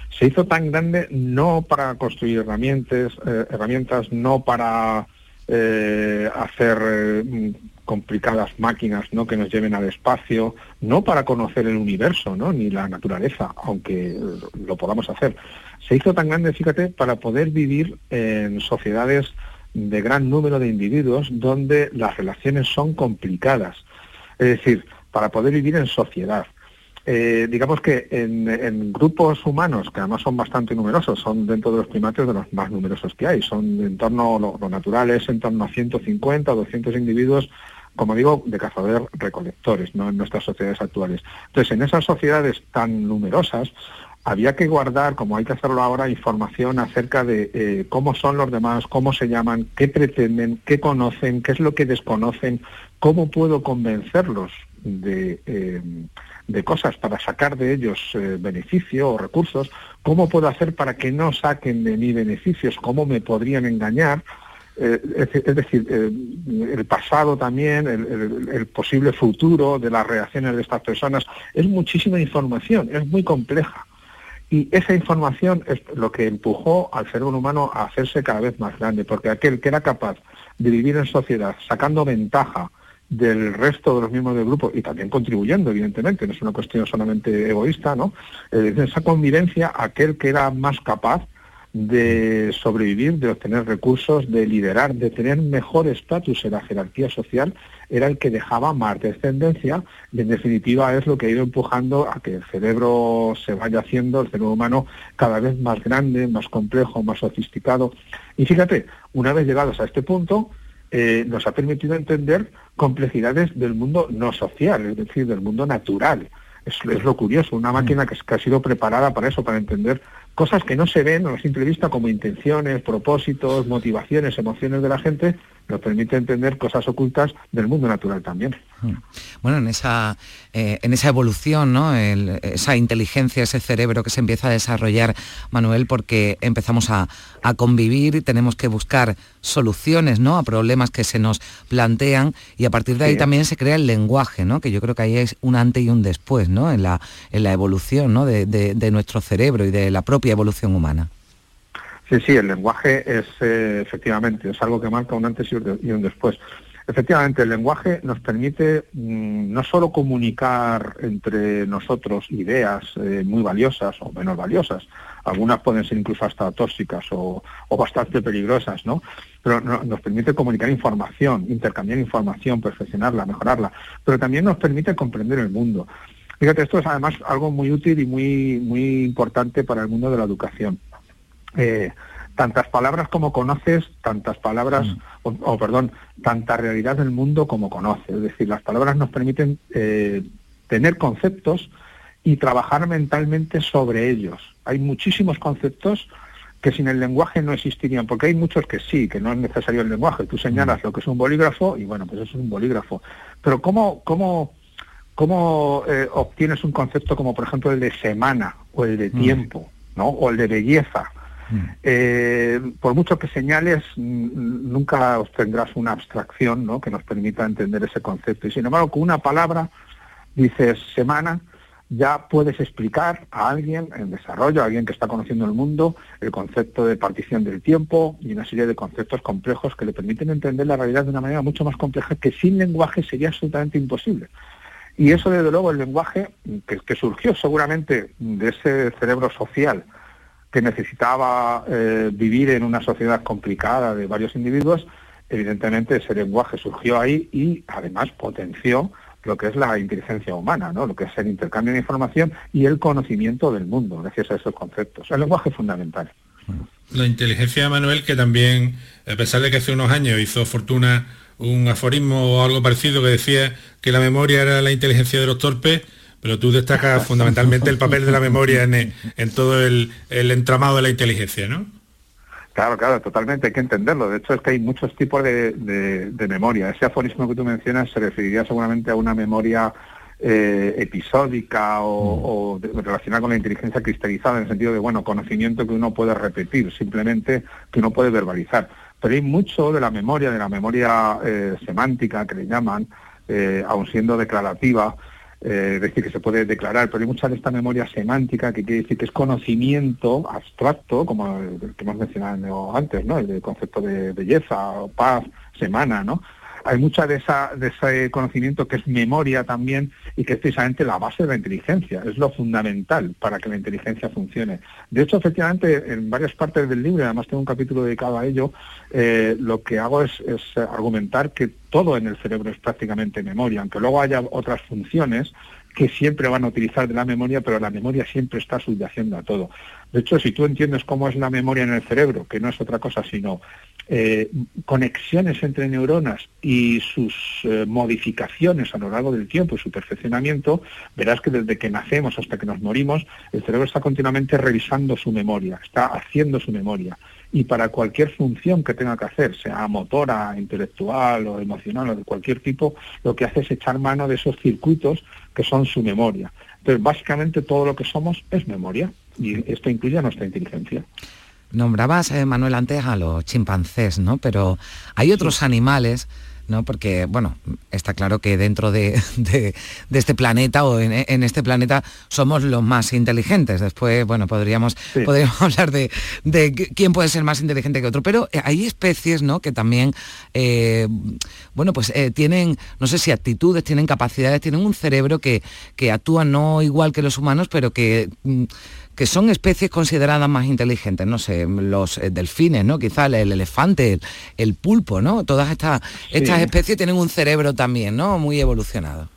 se hizo tan grande no para construir herramientas, eh, herramientas no para eh, hacer eh, complicadas máquinas ¿no? que nos lleven al espacio, no para conocer el universo ¿no? ni la naturaleza, aunque lo podamos hacer. Se hizo tan grande, fíjate, para poder vivir en sociedades de gran número de individuos donde las relaciones son complicadas. Es decir, para poder vivir en sociedad. Eh, digamos que en, grupos humanos, que además son bastante numerosos, son dentro de los primates de los más numerosos que hay, son en torno, lo, lo natural es en torno a 150 o 200 individuos, como digo, de cazadores-recolectores, ¿no? en nuestras sociedades actuales. Entonces, en esas sociedades tan numerosas, había que guardar, como hay que hacerlo ahora, información acerca de eh, cómo son los demás, cómo se llaman, qué pretenden, qué conocen, qué es lo que desconocen, cómo puedo convencerlos de, eh, de cosas para sacar de ellos eh, beneficio o recursos, cómo puedo hacer para que no saquen de mí beneficios, cómo me podrían engañar. Eh, es, decir, eh, el pasado también, el, el- posible futuro de las reacciones de estas personas, es muchísima información, es muy compleja. Y esa información es lo que empujó al cerebro humano a hacerse cada vez más grande, porque aquel que era capaz de vivir en sociedad sacando ventaja del resto de los miembros del grupo y también contribuyendo, evidentemente, no es una cuestión solamente egoísta, ¿no? En esa convivencia, aquel que era más capaz de sobrevivir, de obtener recursos, de liderar, de tener mejor estatus en la jerarquía social, era el que dejaba más descendencia y en definitiva es lo que ha ido empujando a que el cerebro se vaya haciendo, el cerebro humano cada vez más grande, más complejo, más sofisticado. Y fíjate, una vez llegados a este punto, eh, nos ha permitido entender complejidades del mundo no social, es decir, del mundo natural. Es, es lo curioso, una máquina que, que ha sido preparada para eso, para entender cosas que no se ven a la simple vista como intenciones, propósitos, motivaciones, emociones de la gente, nos permite entender cosas ocultas del mundo natural también. Bueno, en esa, eh, en esa evolución, ¿no? El- esa inteligencia, ese cerebro que se empieza a desarrollar, Manuel, porque empezamos a, a convivir y tenemos que buscar soluciones ¿no? a problemas que se nos plantean y a partir de ahí Sí. también se crea el lenguaje, ¿no? que yo creo que ahí es un antes y un después ¿no? en, la, en la evolución ¿no? de, de- de nuestro cerebro y de la propia evolución humana. Sí, sí, el lenguaje es eh, efectivamente, es algo que marca un antes y un después. Efectivamente, el lenguaje nos permite mm, no solo comunicar entre nosotros ideas eh, muy valiosas o menos valiosas, algunas pueden ser incluso hasta tóxicas o, bastante peligrosas, ¿no? Pero no- nos permite comunicar información, intercambiar información, perfeccionarla, mejorarla, pero también nos permite comprender el mundo. Fíjate, esto es además algo muy útil y muy, muy importante para el mundo de la educación. Eh, tantas palabras como conoces, tantas palabras, o, o, perdón, tanta realidad del mundo como conoces. Es decir, las palabras nos permiten eh, tener conceptos y trabajar mentalmente sobre ellos. Hay muchísimos conceptos que sin el lenguaje no existirían, porque hay muchos que sí, que no es necesario el lenguaje. Tú señalas lo que es un bolígrafo y bueno, pues eso es un bolígrafo. Pero ¿cómo, cómo, cómo eh, obtienes un concepto como por ejemplo el de semana o el de tiempo, ¿no? O el de belleza. Eh, por mucho que señales, mm, nunca obtendrás una abstracción ¿no? que nos permita entender ese concepto. Y sin embargo, con una palabra, dices semana, ya puedes explicar a alguien en desarrollo, a alguien que está conociendo el mundo, el concepto de partición del tiempo y una serie de conceptos complejos que le permiten entender la realidad de una manera mucho más compleja que sin lenguaje sería absolutamente imposible. Y eso, desde luego, el lenguaje, que surgió seguramente de ese cerebro social, que necesitaba eh, vivir en una sociedad complicada de varios individuos, evidentemente ese lenguaje surgió ahí y además potenció lo que es la inteligencia humana, ¿no? lo que es el intercambio de información y el conocimiento del mundo, gracias a esos conceptos. El lenguaje es fundamental. La inteligencia Manuel, que también, a pesar de que hace unos años hizo fortuna un aforismo o algo parecido que decía que la memoria era la inteligencia de los torpes, pero tú destacas [laughs] fundamentalmente el papel de la memoria en, en todo el, el entramado de la inteligencia, ¿no? Claro, claro, totalmente, hay que entenderlo. De hecho, es que hay muchos tipos de, de- de memoria. Ese aforismo que tú mencionas se referiría seguramente a una memoria eh, episódica o, o de- relacionada con la inteligencia cristalizada, en el sentido de, bueno, conocimiento que uno puede repetir, simplemente que uno puede verbalizar. Pero hay mucho de la memoria, de la memoria eh, semántica que le llaman, eh, aun siendo declarativa, eh, es decir, que se puede declarar, pero hay mucha de esta memoria semántica que quiere decir que es conocimiento abstracto, como el que hemos mencionado antes, ¿no? El concepto de belleza, o paz, semana, ¿no? Hay mucha de, esa, de ese conocimiento que es memoria también y que es precisamente la base de la inteligencia, es lo fundamental para que la inteligencia funcione. De hecho, efectivamente, en varias partes del libro, además tengo un capítulo dedicado a ello, eh, lo que hago es, es argumentar que todo en el cerebro es prácticamente memoria, aunque luego haya otras funciones que siempre van a utilizar de la memoria, pero la memoria siempre está subyaciendo a todo. De hecho, si tú entiendes cómo es la memoria en el cerebro, que no es otra cosa sino eh, conexiones entre neuronas y sus eh, modificaciones a lo largo del tiempo y su perfeccionamiento, verás que desde que nacemos hasta que nos morimos, el cerebro está continuamente revisando su memoria, está haciendo su memoria. Y para cualquier función que tenga que hacer, sea motora, intelectual o emocional o de cualquier tipo, lo que hace es echar mano de esos circuitos que son su memoria. Entonces, básicamente todo lo que somos es memoria y esto incluye a nuestra inteligencia. Nombrabas, eh, Manuel, antes a los chimpancés, ¿no? Pero hay otros animales, ¿no? Porque, bueno, está claro que dentro de, [laughs] de- de este planeta o en, en este planeta somos los más inteligentes. Después, bueno, podríamos, podríamos [laughs] hablar de, de qu- quién puede ser más inteligente que otro. Pero eh, hay especies, ¿no? Que también, eh, bueno, pues eh, tienen, no sé si actitudes, tienen capacidades, tienen un cerebro que, que actúa no igual que los humanos, pero que... mm, que son especies consideradas más inteligentes, no sé, los eh, delfines, ¿no? Quizá el, el elefante, el, el pulpo, ¿no? Todas estas, estas especies tienen un cerebro también, ¿no? Muy evolucionado.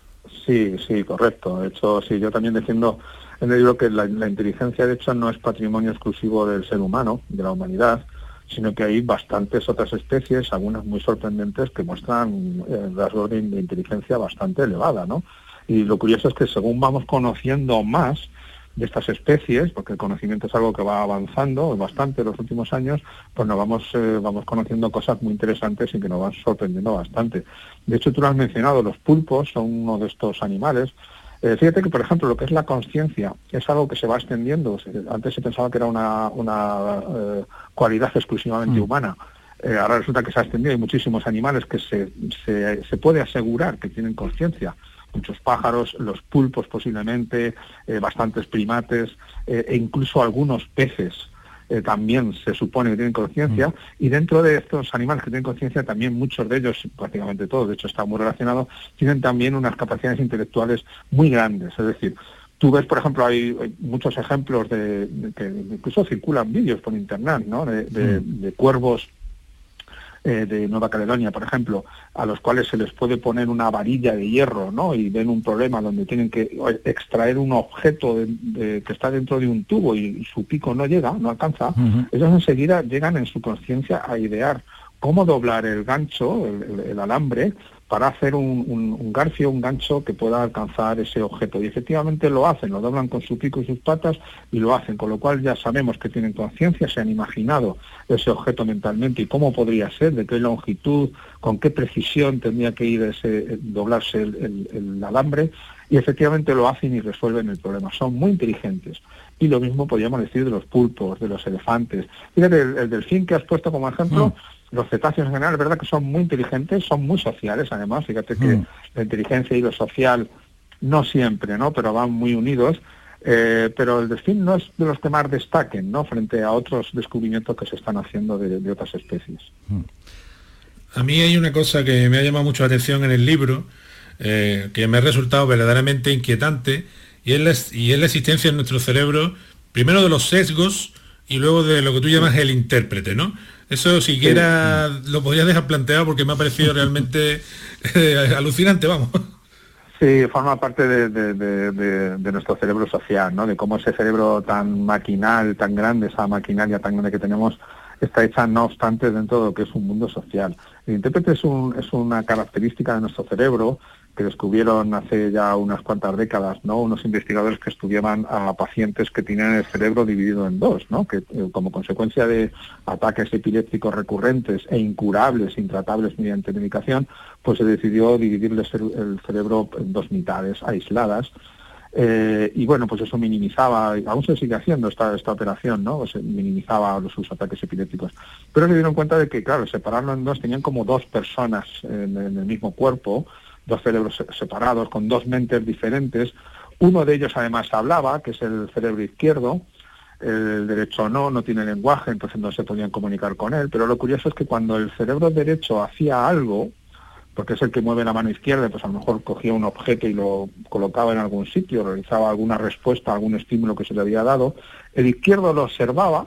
Sí, sí, correcto. De hecho, sí, yo también defiendo en el libro que la, la inteligencia, de hecho, no es patrimonio exclusivo del ser humano, de la humanidad, sino que hay bastantes otras especies, algunas muy sorprendentes, que muestran eh, rasgos de, de inteligencia bastante elevada, ¿no? Y lo curioso es que según vamos conociendo más de estas especies, porque el conocimiento es algo que va avanzando bastante en los últimos años, pues nos vamos, eh, vamos conociendo cosas muy interesantes y que nos van sorprendiendo bastante. De hecho, tú lo has mencionado, los pulpos son uno de estos animales. Eh, fíjate que, por ejemplo, lo que es la conciencia es algo que se va extendiendo. Antes se pensaba que era una, una eh, cualidad exclusivamente humana. Eh, ahora resulta que se ha extendido. Hay muchísimos animales que se, se, se puede asegurar que tienen conciencia. Muchos pájaros, los pulpos posiblemente, eh, bastantes primates eh, e incluso algunos peces eh, también se supone que tienen conciencia. Y dentro de estos animales que tienen conciencia también muchos de ellos, prácticamente todos, de hecho está muy relacionado, tienen también unas capacidades intelectuales muy grandes, es decir, Tú ves, por ejemplo, hay, hay muchos ejemplos de, de que incluso circulan vídeos por internet, ¿no? De, de- de cuervos eh, de Nueva Caledonia, por ejemplo, a los cuales se les puede poner una varilla de hierro, ¿no? Y ven un problema donde tienen que extraer un objeto de- de- que está dentro de un tubo y, su pico no llega, no alcanza. Ellos enseguida llegan en su conciencia a idear cómo doblar el gancho, el, el- el alambre, para hacer un, un- un garfio, un gancho que pueda alcanzar ese objeto. Y efectivamente lo hacen, lo doblan con su pico y sus patas y lo hacen, con lo cual ya sabemos que tienen conciencia, se han imaginado ese objeto mentalmente y cómo podría ser, de qué longitud, con qué precisión tendría que ir ese, eh, doblarse el, alambre y efectivamente lo hacen y resuelven el problema. Son muy inteligentes. Y lo mismo podríamos decir de los pulpos, de los elefantes. Fíjate, el, el delfín que has puesto como ejemplo, los cetáceos en general, es verdad que son muy inteligentes, son muy sociales además, fíjate que la inteligencia y lo social no siempre, ¿no? Pero van muy unidos. Eh, pero el delfín no es de los que más destaquen, ¿no? Frente a otros descubrimientos que se están haciendo de, de otras especies. A mí hay una cosa que me ha llamado mucho la atención en el libro, eh, que me ha resultado verdaderamente inquietante, y es, la, y es la existencia en nuestro cerebro, primero de los sesgos y luego de lo que tú llamas el intérprete, ¿no? Eso siquiera lo podría dejar planteado porque me ha parecido realmente [laughs] eh, alucinante, vamos. Sí, forma parte de, de- de- de- de nuestro cerebro social, ¿no? De cómo ese cerebro tan maquinal, tan grande, esa maquinaria tan grande que tenemos, está hecha no obstante dentro de lo que es un mundo social. El intérprete es, un- es una característica de nuestro cerebro que descubrieron hace ya unas cuantas décadas, ¿no? Unos investigadores que estudiaban a pacientes que tenían el cerebro dividido en dos, ¿no? Que eh, como consecuencia de ataques epilépticos recurrentes e incurables, intratables mediante medicación, pues se decidió dividirles el, cerebro en dos mitades aisladas. Eh, y bueno, pues eso minimizaba, aún se sigue haciendo esta, esta operación, ¿no? Minimizaba sus ataques epilépticos. Pero se dieron cuenta de que, claro, separarlo en dos, tenían como dos personas en el mismo cuerpo, dos cerebros se- separados, con dos mentes diferentes. Uno de ellos además hablaba, que es el cerebro izquierdo, el derecho no, no tiene lenguaje, entonces no se podían comunicar con él. Pero lo curioso es que cuando el cerebro derecho hacía algo, porque es el que mueve la mano izquierda, pues a lo mejor cogía un objeto y lo colocaba en algún sitio, realizaba alguna respuesta algún estímulo que se le había dado, el izquierdo lo observaba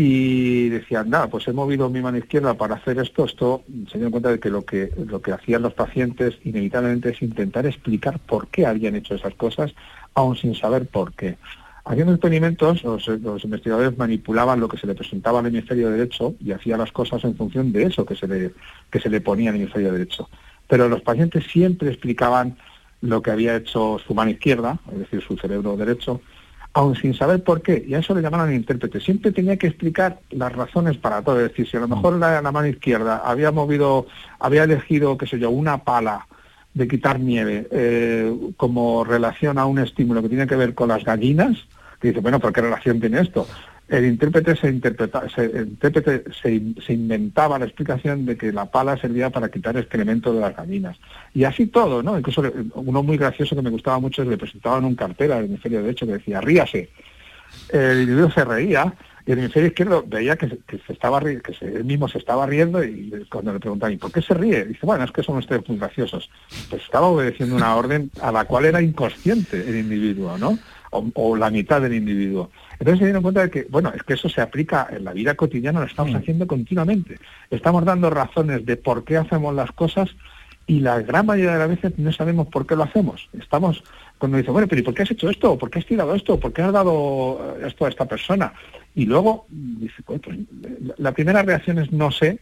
y decía, nada, pues he movido mi mano izquierda para hacer esto, esto se dieron cuenta de que lo que lo que hacían los pacientes inevitablemente es intentar explicar por qué habían hecho esas cosas, aun sin saber por qué. Haciendo experimentos, los, los investigadores manipulaban lo que se le presentaba al hemisferio derecho y hacían las cosas en función de eso que se le, que se le ponía al hemisferio derecho. Pero los pacientes siempre explicaban lo que había hecho su mano izquierda, es decir, su cerebro derecho, aun sin saber por qué, y a eso le llamaban intérprete. Siempre tenía que explicar las razones para todo. Es decir, si a lo mejor la, la mano izquierda había movido, había elegido, qué sé yo, una pala de quitar nieve eh, como relación a un estímulo que tiene que ver con las gallinas, que dice, bueno, ¿pero qué relación tiene esto? El intérprete se interpreta, se, el intérprete se, inventaba la explicación de que la pala servía para quitar excremento de las gallinas. Y así todo, ¿no? Incluso uno muy gracioso que me gustaba mucho es que le presentaban un cartel al hemisferio derecho que decía, ríase. El individuo se reía y el hemisferio izquierdo veía que, se- estaba que él mismo se estaba riendo y cuando le preguntaban, ¿y por qué se ríe? Dice, bueno, es que son ustedes muy graciosos. Pues estaba obedeciendo una orden a la cual era inconsciente el individuo, ¿no? O, o la mitad del individuo. Entonces se dieron cuenta de que, bueno, es que eso se aplica en la vida cotidiana, lo estamos haciendo continuamente. Estamos dando razones de por qué hacemos las cosas y la gran mayoría de las veces no sabemos por qué lo hacemos. Estamos cuando dice, bueno, pero ¿y por qué has hecho esto? ¿Por qué has tirado esto? ¿Por qué has dado eh, esto a esta persona? Y luego dice, "Pues, pues, la- primera reacción es no sé,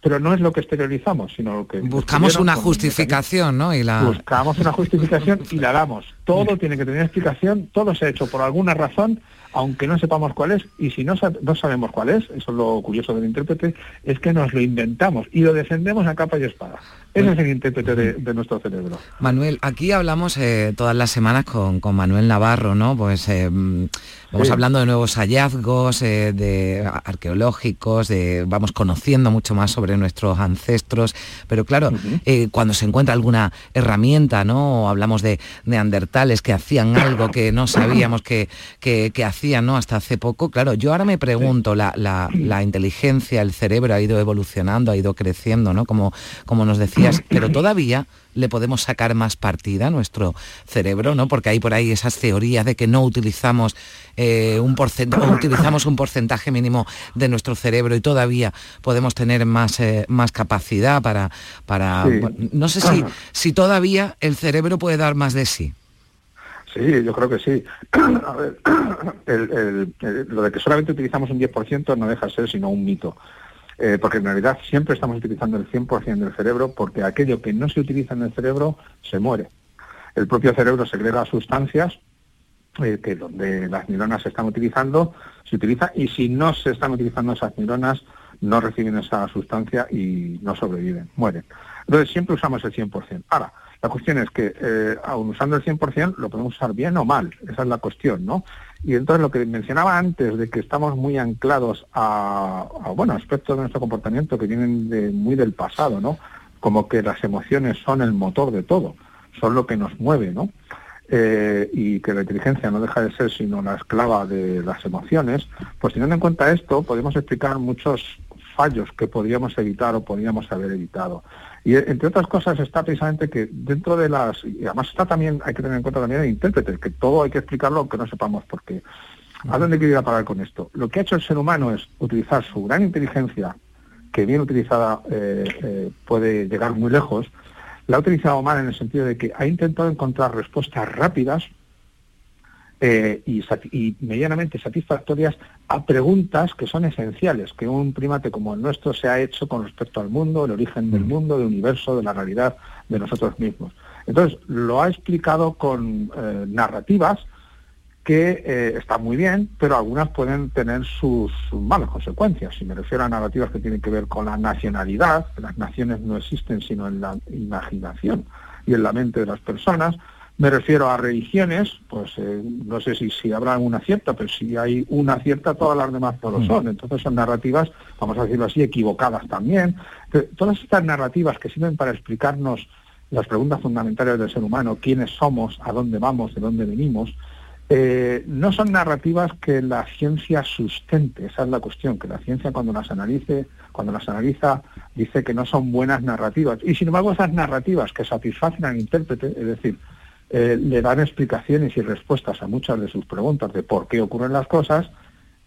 pero no es lo que exteriorizamos, sino lo que Buscamos una justificación, ¿no? Y la... Buscamos una justificación y la damos. Todo tiene que tener explicación, todo se ha hecho por alguna razón, aunque no sepamos cuál es, y si no, no sabemos cuál es, eso es lo curioso del intérprete, es que nos lo inventamos y lo defendemos a capa y espada. Ese es el intérprete de, de nuestro cerebro. Manuel, aquí hablamos eh, todas las semanas con, con Manuel Navarro, ¿no? Pues eh, vamos Sí. hablando de nuevos hallazgos, eh, de arqueológicos, de, vamos conociendo mucho más sobre nuestros ancestros, pero claro, cuando se encuentra alguna herramienta, ¿no? O hablamos de que hacían algo que no sabíamos que, que, que hacían, ¿no? Hasta hace poco, claro, yo ahora me pregunto, la, la- la inteligencia, el cerebro ha ido evolucionando, ha ido creciendo, ¿no? Como, como nos decías, [clears throat] pero todavía le podemos sacar más partida a nuestro cerebro, ¿no? Porque hay por ahí esas teorías de que no utilizamos eh, un porcentaje, utilizamos un porcentaje mínimo de nuestro cerebro y todavía podemos tener más, eh, más capacidad para, para Sí. no sé si, [clears throat] si todavía el cerebro puede dar más de sí. Sí, yo creo que sí. [clears throat] [clears throat] Lo de que solamente utilizamos un 10% no deja de ser sino un mito. Eh, porque en realidad siempre estamos utilizando el 100% del cerebro porque aquello que no se utiliza en el cerebro se muere. El propio cerebro segrega sustancias eh, que donde las neuronas se están utilizando, se utiliza y si no se están utilizando esas neuronas no reciben esa sustancia y no sobreviven, mueren. Entonces siempre usamos el 100%. Ahora, la cuestión es que eh, aun usando el 100% lo podemos usar bien o mal, esa es la cuestión, ¿no? Y entonces lo que mencionaba antes de que estamos muy anclados a, bueno, aspectos de nuestro comportamiento que vienen de, muy del pasado, ¿no? Como que las emociones son el motor de todo, son lo que nos mueve, ¿no? Eh, y que la inteligencia no deja de ser sino la esclava de las emociones, pues teniendo en cuenta esto podemos explicar muchos fallos que podríamos evitar o podríamos haber evitado. Y entre otras cosas está precisamente que dentro de las, y además está también, hay que tener en cuenta también el intérprete, que todo hay que explicarlo aunque no sepamos por qué. ¿A dónde quiero ir a parar con esto? Lo que ha hecho el ser humano es utilizar su gran inteligencia, que bien utilizada eh, eh, puede llegar muy lejos, la ha utilizado mal en el sentido de que ha intentado encontrar respuestas rápidas eh, y, medianamente satisfactorias a preguntas que son esenciales, que un primate como el nuestro se ha hecho con respecto al mundo, el origen del mundo, del universo, de la realidad, de nosotros mismos. Entonces, lo ha explicado con eh, narrativas que eh, están muy bien, pero algunas pueden tener sus, sus malas consecuencias. Si me refiero a narrativas que tienen que ver con la nacionalidad, las naciones no existen sino en la imaginación y en la mente de las personas, me refiero a religiones, pues eh, no sé si, si habrá una cierta, pero si hay una cierta, todas las demás no lo son. Entonces son narrativas, vamos a decirlo así, equivocadas también. Pero todas estas narrativas que sirven para explicarnos las preguntas fundamentales del ser humano, quiénes somos, a dónde vamos, de dónde venimos, eh, no son narrativas que la ciencia sustente, esa es la cuestión, que la ciencia cuando las analice, cuando las analiza, dice que no son buenas narrativas. Y sin embargo esas narrativas que satisfacen al intérprete, es decir, eh, le dan explicaciones y respuestas a muchas de sus preguntas de por qué ocurren las cosas,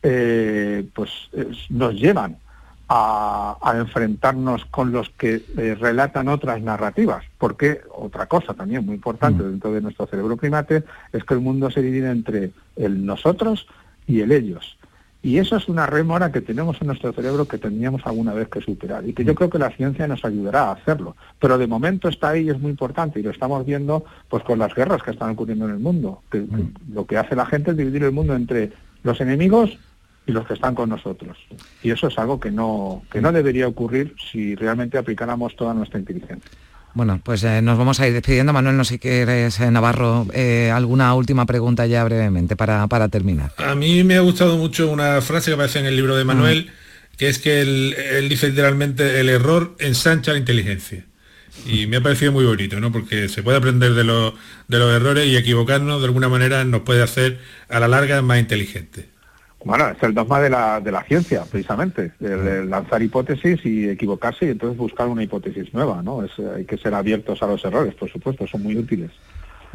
eh, pues es- nos llevan a, a enfrentarnos con los que eh, relatan otras narrativas. Porque otra cosa también muy importante dentro de nuestro cerebro primate es que el mundo se divide entre el nosotros y el ellos. Y eso es una rémora que tenemos en nuestro cerebro que tendríamos alguna vez que superar y que yo creo que la ciencia nos ayudará a hacerlo. Pero de momento está ahí y es muy importante y lo estamos viendo pues con las guerras que están ocurriendo en el mundo. Que, que lo que hace la gente es dividir el mundo entre los enemigos y los que están con nosotros. Y eso es algo que no, que no debería ocurrir si realmente aplicáramos toda nuestra inteligencia. Bueno, pues eh, nos vamos a ir despidiendo. Manuel, no sé si quieres, eh, Navarro, eh, alguna última pregunta ya brevemente para, para terminar. A mí me ha gustado mucho una frase que aparece en el libro de Manuel, que es que él, él dice literalmente el error ensancha la inteligencia. Y me ha parecido muy bonito, ¿no? Porque se puede aprender de los, de los errores y equivocarnos de alguna manera nos puede hacer a la larga más inteligentes. Bueno, es el dogma de la, de la ciencia, precisamente, el, el lanzar hipótesis y equivocarse y entonces buscar una hipótesis nueva, ¿no? Es, eh, hay que ser abiertos a los errores, por supuesto, son muy útiles.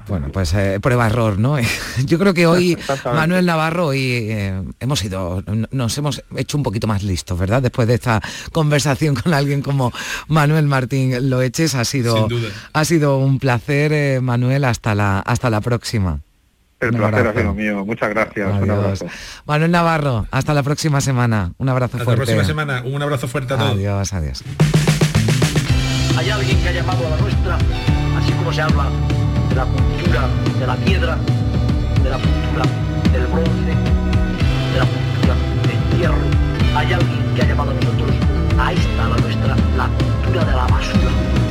Bueno, pues eh, prueba error, ¿no? [laughs] Yo creo que hoy. [laughs] Manuel Navarro y eh, hemos ido, nos hemos hecho un poquito más listos, ¿verdad? Después de esta conversación con alguien como Manuel Martín Loeches ha sido, Sin duda. ha sido un placer, eh, Manuel, hasta la hasta la próxima. El Un placer ha abrazo. sido mío. Muchas gracias. Un Adiós. abrazo. Manuel Navarro, hasta la próxima semana. Un abrazo Hasta la fuerte. próxima semana. Un abrazo fuerte a todos. Adiós, adiós. Hay alguien que ha llamado a la nuestra, así como se habla de la cultura de la piedra, de la cultura del bronce, de la cultura del hierro. Hay alguien que ha llamado a nosotros, a esta la nuestra, la cultura de la basura. La